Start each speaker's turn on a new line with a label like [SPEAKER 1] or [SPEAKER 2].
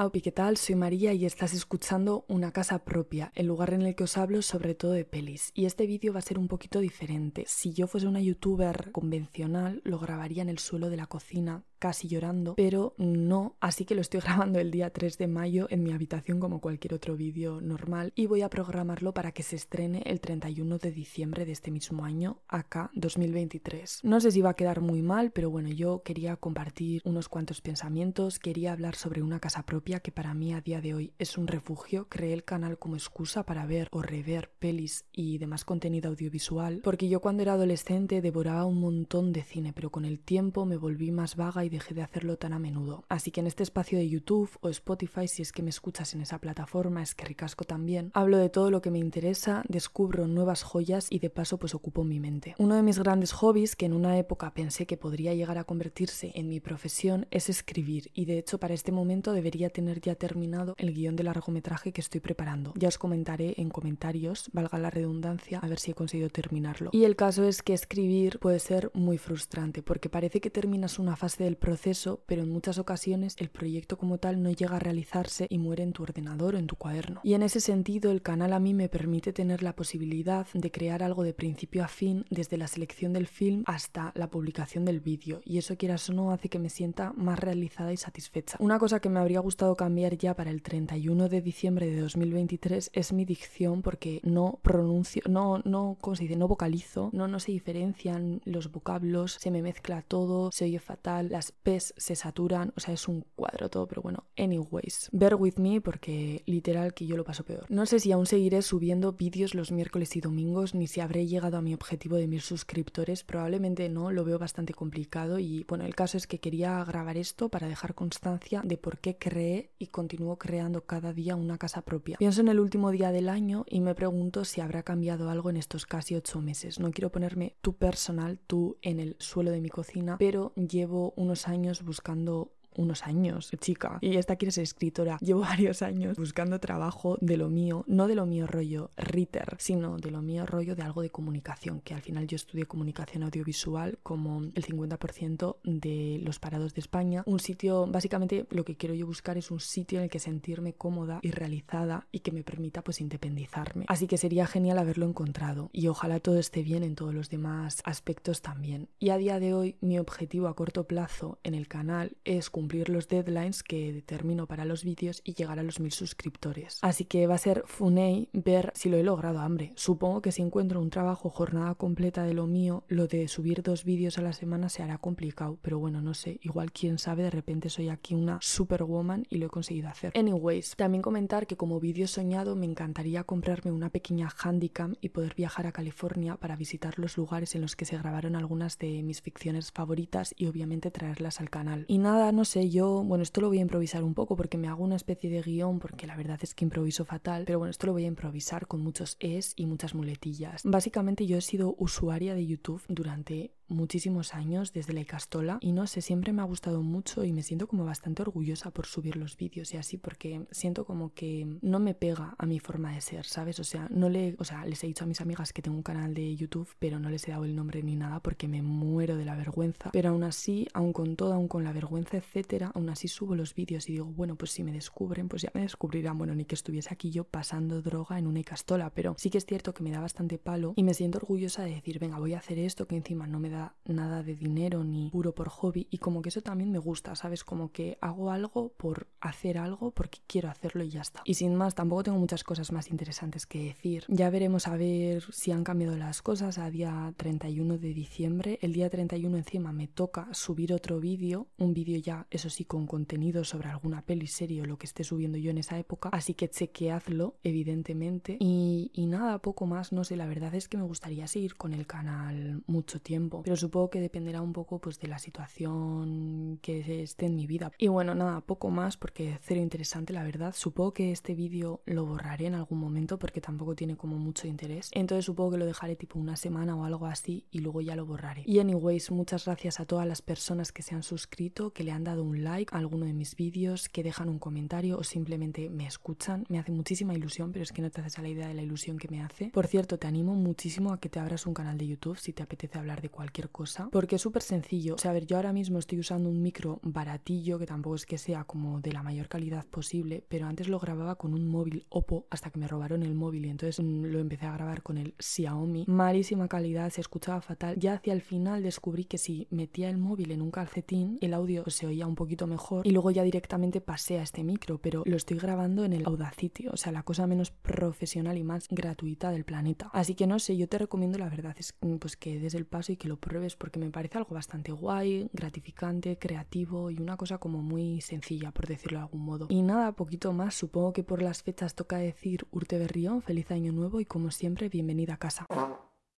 [SPEAKER 1] Aupi, ¿qué tal? Soy María y estás escuchando Una Casa Propia, el lugar en el que os hablo sobre todo de pelis. Y este vídeo va a ser un poquito diferente. Si yo fuese una youtuber convencional, lo grabaría en el suelo de la cocina casi llorando, pero no, así que lo estoy grabando el día 3 de mayo en mi habitación como cualquier otro vídeo normal y voy a programarlo para que se estrene el 31 de diciembre de este mismo año, acá 2023. No sé si va a quedar muy mal, pero bueno, yo quería compartir unos cuantos pensamientos, quería hablar sobre una casa propia que para mí a día de hoy es un refugio, creé el canal como excusa para ver o rever pelis y demás contenido audiovisual, porque yo cuando era adolescente devoraba un montón de cine, pero con el tiempo me volví más vaga y dejé de hacerlo tan a menudo. Así que en este espacio de YouTube o Spotify, si es que me escuchas en esa plataforma, es que ricasco también, hablo de todo lo que me interesa, descubro nuevas joyas y de paso pues ocupo mi mente. Uno de mis grandes hobbies, que en una época pensé que podría llegar a convertirse en mi profesión, es escribir y de hecho para este momento debería tener ya terminado el guion de largometraje que estoy preparando. Ya os comentaré en comentarios, valga la redundancia, a ver si he conseguido terminarlo. Y el caso es que escribir puede ser muy frustrante porque parece que terminas una fase del proceso, pero en muchas ocasiones el proyecto como tal no llega a realizarse y muere en tu ordenador o en tu cuaderno. Y en ese sentido el canal a mí me permite tener la posibilidad de crear algo de principio a fin desde la selección del film hasta la publicación del vídeo y eso quieras o no hace que me sienta más realizada y satisfecha. Una cosa que me habría gustado cambiar ya para el 31 de diciembre de 2023 es mi dicción porque no pronuncio, no, no, ¿cómo se dice? No vocalizo, no, no se diferencian los vocablos, se me mezcla todo, se oye fatal, las P's se saturan, o sea, es un cuadro todo, pero bueno, anyways, bear with me porque literal que yo lo paso peor. No sé si aún seguiré subiendo vídeos los miércoles y domingos, ni si habré llegado a mi objetivo de mil suscriptores, probablemente no, lo veo bastante complicado y bueno, el caso es que quería grabar esto para dejar constancia de por qué creé y continúo creando cada día una casa propia. Pienso en el último día del año y me pregunto si habrá cambiado algo en estos casi ocho meses. No quiero ponerme tú personal, tú en el suelo de mi cocina, pero llevo unos años buscando unos años, chica, y esta quiere ser escritora. Llevo varios años buscando trabajo de lo mío, no de lo mío rollo Ritter, sino de lo mío rollo de algo de comunicación, que al final yo estudié comunicación audiovisual como el 50% de los parados de España. Un sitio, básicamente lo que quiero yo buscar es un sitio en el que sentirme cómoda y realizada y que me permita pues independizarme. Así que sería genial haberlo encontrado y ojalá todo esté bien en todos los demás aspectos también. Y a día de hoy mi objetivo a corto plazo en el canal es cumplir cumplir los deadlines que determino para los vídeos y llegar a los mil suscriptores. Así que va a ser funei ver si lo he logrado, hambre. Supongo que si encuentro un trabajo jornada completa de lo mío, lo de subir dos vídeos a la semana se hará complicado, pero bueno, no sé, igual quién sabe, de repente soy aquí una superwoman y lo he conseguido hacer. Anyways, también comentar que como vídeo soñado me encantaría comprarme una pequeña handicam y poder viajar a California para visitar los lugares en los que se grabaron algunas de mis ficciones favoritas y obviamente traerlas al canal. Y nada, no sé, yo, bueno, esto lo voy a improvisar un poco porque me hago una especie de guion porque la verdad es que improviso fatal, pero bueno, esto lo voy a improvisar con muchos es y muchas muletillas. Básicamente yo he sido usuaria de YouTube durante muchísimos años desde la Icastola y no sé, siempre me ha gustado mucho y me siento como bastante orgullosa por subir los vídeos y así porque siento como que no me pega a mi forma de ser, ¿sabes? O sea, no le, o sea, les he dicho a mis amigas que tengo un canal de YouTube, pero no les he dado el nombre ni nada porque me muero de la vergüenza, pero aún así, aún con todo, aún con la vergüenza, etcétera, aún así subo los vídeos y digo, bueno, pues si me descubren, pues ya me descubrirán, bueno, ni que estuviese aquí yo pasando droga en una Icastola, pero sí que es cierto que me da bastante palo y me siento orgullosa de decir, venga, voy a hacer esto que encima no me da nada de dinero ni puro por hobby y como que eso también me gusta, ¿sabes? Como que hago algo por hacer algo porque quiero hacerlo y ya está. Y sin más, tampoco tengo muchas cosas más interesantes que decir. Ya veremos a ver si han cambiado las cosas a día 31 de diciembre. El día 31 encima me toca subir otro vídeo, un vídeo ya, eso sí, con contenido sobre alguna peli, serie o lo que esté subiendo yo en esa época. Así que chequeadlo, evidentemente. Y, y nada, poco más, no sé, la verdad es que me gustaría seguir con el canal mucho tiempo, pero supongo que dependerá un poco pues de la situación que esté en mi vida. Y bueno, nada, poco más porque cero interesante la verdad. Supongo que este vídeo lo borraré en algún momento porque tampoco tiene como mucho interés. Entonces supongo que lo dejaré tipo una semana o algo así y luego ya lo borraré. Y anyways, muchas gracias a todas las personas que se han suscrito, que le han dado un like a alguno de mis vídeos, que dejan un comentario o simplemente me escuchan. Me hace muchísima ilusión, pero es que no te haces a la idea de la ilusión que me hace. Por cierto, te animo muchísimo a que te abras un canal de YouTube si te apetece hablar de cualquier cosa, porque es súper sencillo. O sea, a ver, yo ahora mismo estoy usando un micro baratillo, que tampoco es que sea como de la mayor calidad posible, pero antes lo grababa con un móvil Oppo hasta que me robaron el móvil y entonces mm, lo empecé a grabar con el Xiaomi. Malísima calidad, se escuchaba fatal. Ya hacia el final descubrí que si metía el móvil en un calcetín, el audio se oía un poquito mejor y luego ya directamente pasé a este micro, pero lo estoy grabando en el Audacity, o sea, la cosa menos profesional y más gratuita del planeta. Así que no sé, yo te recomiendo la verdad es mm, pues que des el paso y que lo pruebes porque me parece algo bastante guay, gratificante, creativo y una cosa como muy sencilla, por decirlo de algún modo. Y nada, poquito más, supongo que por las fechas toca decir Urte Berrión, feliz año nuevo y como siempre, bienvenida a casa.